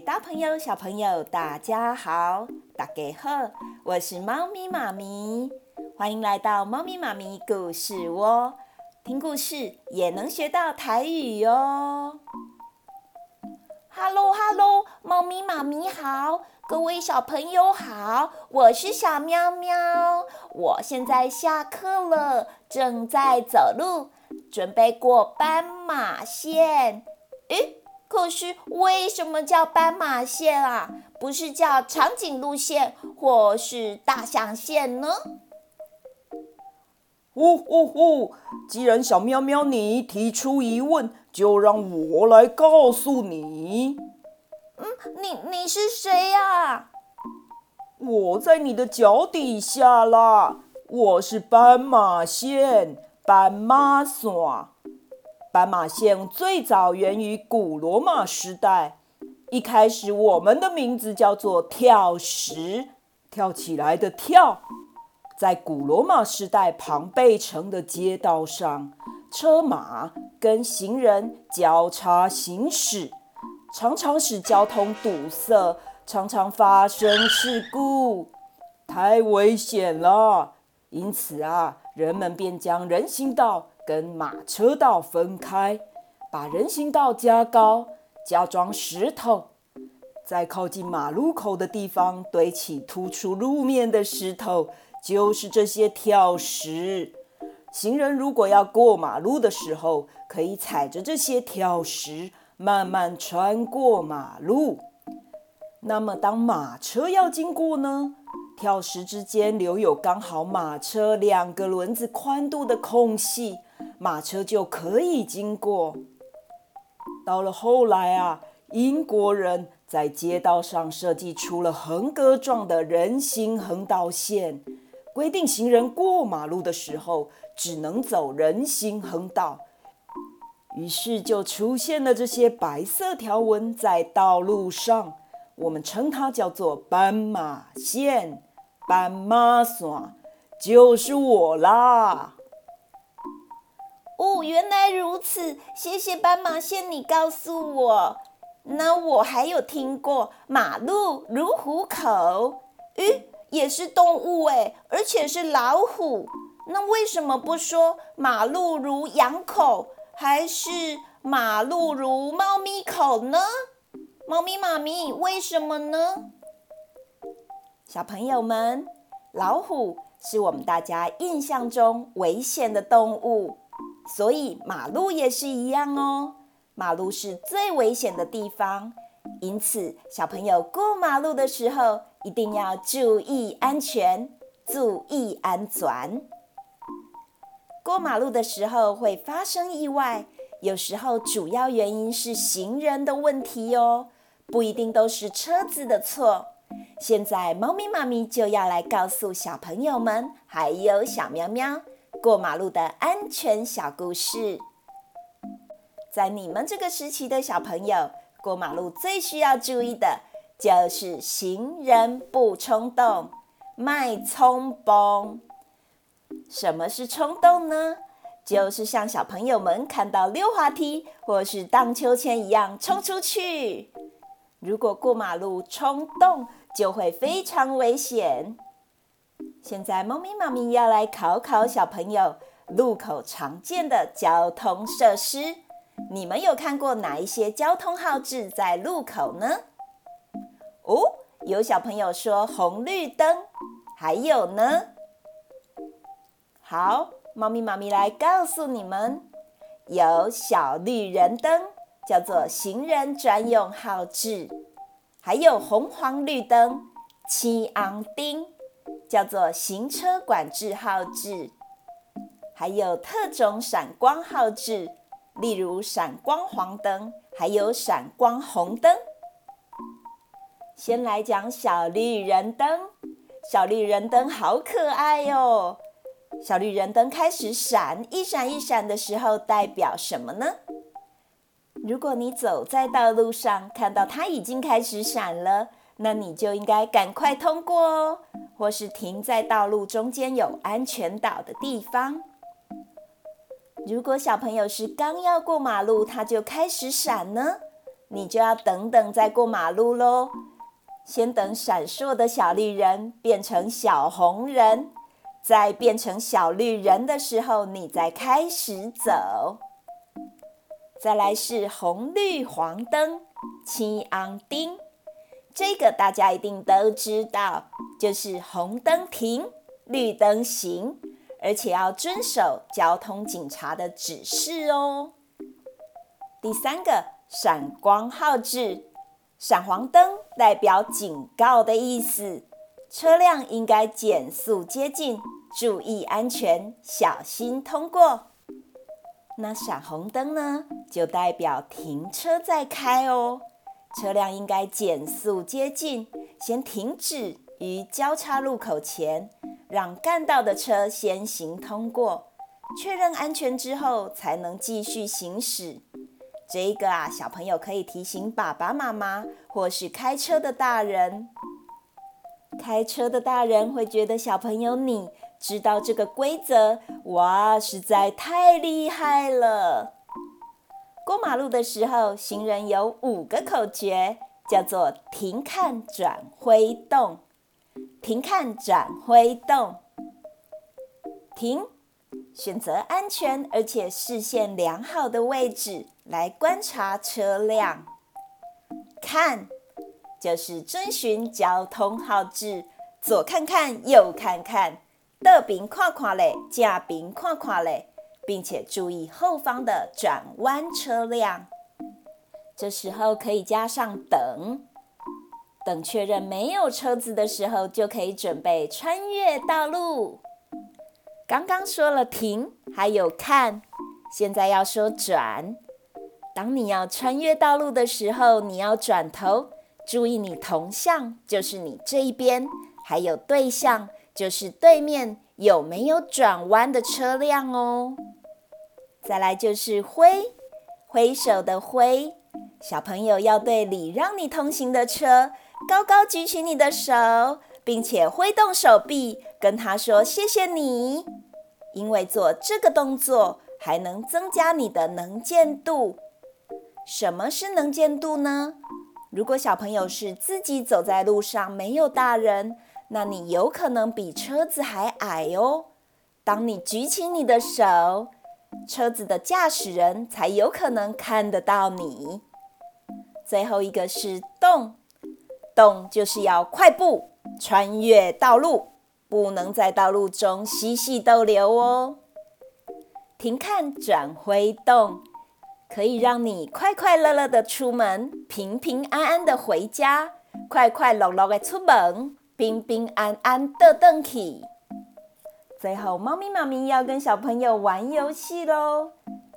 大朋友、小朋友，大家好，大家好，我是猫咪妈咪，欢迎来到猫咪妈咪故事窝，听故事也能学到台语哦。Hello，Hello，猫咪妈咪好，各位小朋友好，我是小喵喵，我现在下课了，正在走路，准备过斑马线。诶。可是为什么叫斑马线啊？不是叫长颈鹿线或是大象线呢？呼呼呼！既然小喵喵你提出疑问，就让我来告诉你。嗯，你你是谁呀？我在你的脚底下啦！我是斑马线，斑马线。斑马线最早源于古罗马时代，一开始我们的名字叫做跳石，跳起来的跳。在古罗马时代，庞贝城的街道上，车马跟行人交叉行驶，常常使交通堵塞，常常发生事故，太危险了。因此啊，人们便将人行道跟马车道分开，把人行道加高，加装石头，在靠近马路口的地方堆起突出路面的石头，就是这些跳石。行人如果要过马路的时候，可以踩着这些跳石慢慢穿过马路。那么，当马车要经过呢？跳石之间留有刚好马车两个轮子宽度的空隙。马车就可以经过。到了后来啊，英国人在街道上设计出了横格状的人行横道线，规定行人过马路的时候只能走人行横道。于是就出现了这些白色条纹在道路上，我们称它叫做斑马线，斑马线，就是我啦。哦，原来如此，谢谢斑马线，你告诉我。那我还有听过马路如虎口，咦，也是动物诶，而且是老虎。那为什么不说马路如羊口，还是马路如猫咪口呢？猫咪妈咪，为什么呢？小朋友们，老虎是我们大家印象中危险的动物。所以马路也是一样哦，马路是最危险的地方，因此小朋友过马路的时候一定要注意安全，注意安全。过马路的时候会发生意外，有时候主要原因是行人的问题哦，不一定都是车子的错。现在猫咪妈咪就要来告诉小朋友们，还有小喵喵。过马路的安全小故事，在你们这个时期的小朋友，过马路最需要注意的就是行人不冲动，迈冲崩。什么是冲动呢？就是像小朋友们看到溜滑梯或是荡秋千一样冲出去。如果过马路冲动，就会非常危险。现在，猫咪妈咪要来考考小朋友路口常见的交通设施。你们有看过哪一些交通号志在路口呢？哦，有小朋友说红绿灯，还有呢？好，猫咪妈咪来告诉你们，有小绿人灯，叫做行人专用号志；还有红黄绿灯，青红灯。叫做行车管制号志，还有特种闪光号志，例如闪光黄灯，还有闪光红灯。先来讲小绿人灯，小绿人灯好可爱哟！小绿人灯开始闪，一闪一闪的时候，代表什么呢？如果你走在道路上，看到它已经开始闪了，那你就应该赶快通过哦。或是停在道路中间有安全岛的地方。如果小朋友是刚要过马路，它就开始闪呢，你就要等等再过马路喽。先等闪烁的小绿人变成小红人，再变成小绿人的时候，你再开始走。再来是红绿黄灯，青红灯，这个大家一定都知道，就是红灯停，绿灯行，而且要遵守交通警察的指示哦。第三个，闪光号志。闪黄灯代表警告的意思，车辆应该减速接近，注意安全，小心通过。那闪红灯呢，就代表停车再开哦，车辆应该减速接近，先停止于交叉路口前，让干道的车先行通过，确认安全之后，才能继续行驶。这个啊，小朋友可以提醒爸爸妈妈，或是开车的大人。开车的大人会觉得小朋友你知道这个规则，哇，实在太厉害了！过马路的时候，行人有五个口诀，叫做停、看、转、挥、动。停、看、转、挥、动。停。选择安全而且视线良好的位置来观察车辆。看，就是遵循交通号志，左看看，右看看，侧边看看嘞，正边看看嘞，并且注意后方的转弯车辆。这时候可以加上等，等确认没有车子的时候，就可以准备穿越道路。刚刚说了停，还有看，现在要说转。当你要穿越道路的时候，你要转头，注意你同向就是你这一边，还有对向就是对面有没有转弯的车辆哦。再来就是挥，挥手的挥，小朋友要对礼让你通行的车高高举起你的手，并且挥动手臂，跟他说谢谢你。因为做这个动作还能增加你的能见度。什么是能见度呢？如果小朋友是自己走在路上，没有大人，那你有可能比车子还矮哦。当你举起你的手，车子的驾驶人才有可能看得到你。最后一个是动，动就是要快步穿越道路。不能在道路中嬉戏逗留哦。停、看、转、挥、动，可以让你快快乐乐的出门，平平安安的回家，快快乐乐的出门，平平安安的回去。最后，猫咪妈咪要跟小朋友玩游戏喽。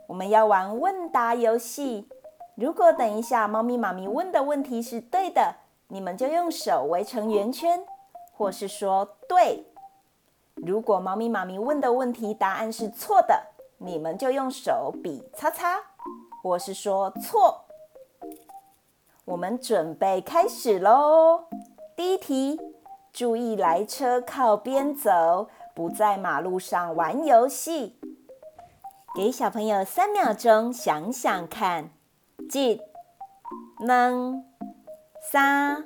我们要玩问答游戏。如果等一下猫咪妈咪问的问题是对的，你们就用手围成圆圈。或是说对，如果猫咪妈咪问的问题答案是错的，你们就用手比叉叉，或是说错。我们准备开始喽。第一题，注意来车靠边走，不在马路上玩游戏。给小朋友三秒钟想想看，一、两、三。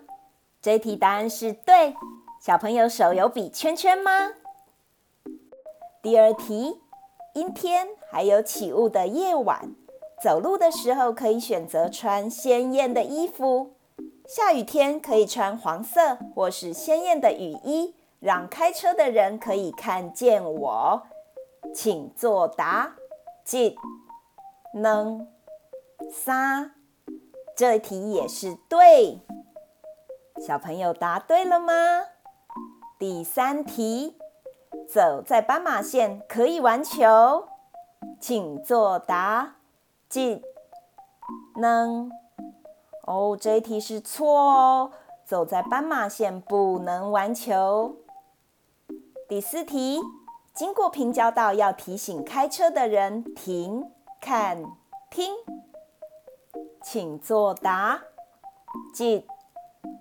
这题答案是对。小朋友手有比圈圈吗？第二题，阴天还有起雾的夜晚，走路的时候可以选择穿鲜艳的衣服。下雨天可以穿黄色或是鲜艳的雨衣，让开车的人可以看见我。请作答。一、能、三，这题也是对。小朋友答对了吗？第三题，走在斑马线可以玩球，请作答。一、能，哦，这一题是错哦，走在斑马线不能玩球。第四题，经过平交道要提醒开车的人停、看、听，请作答。一、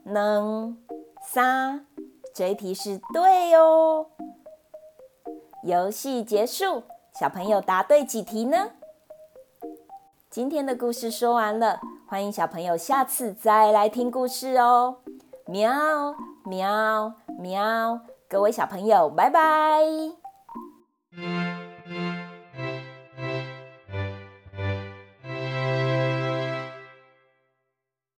两、三。这一题是对哦。游戏结束，小朋友答对几题呢？今天的故事说完了，欢迎小朋友下次再来听故事哦。喵喵喵！各位小朋友，拜拜。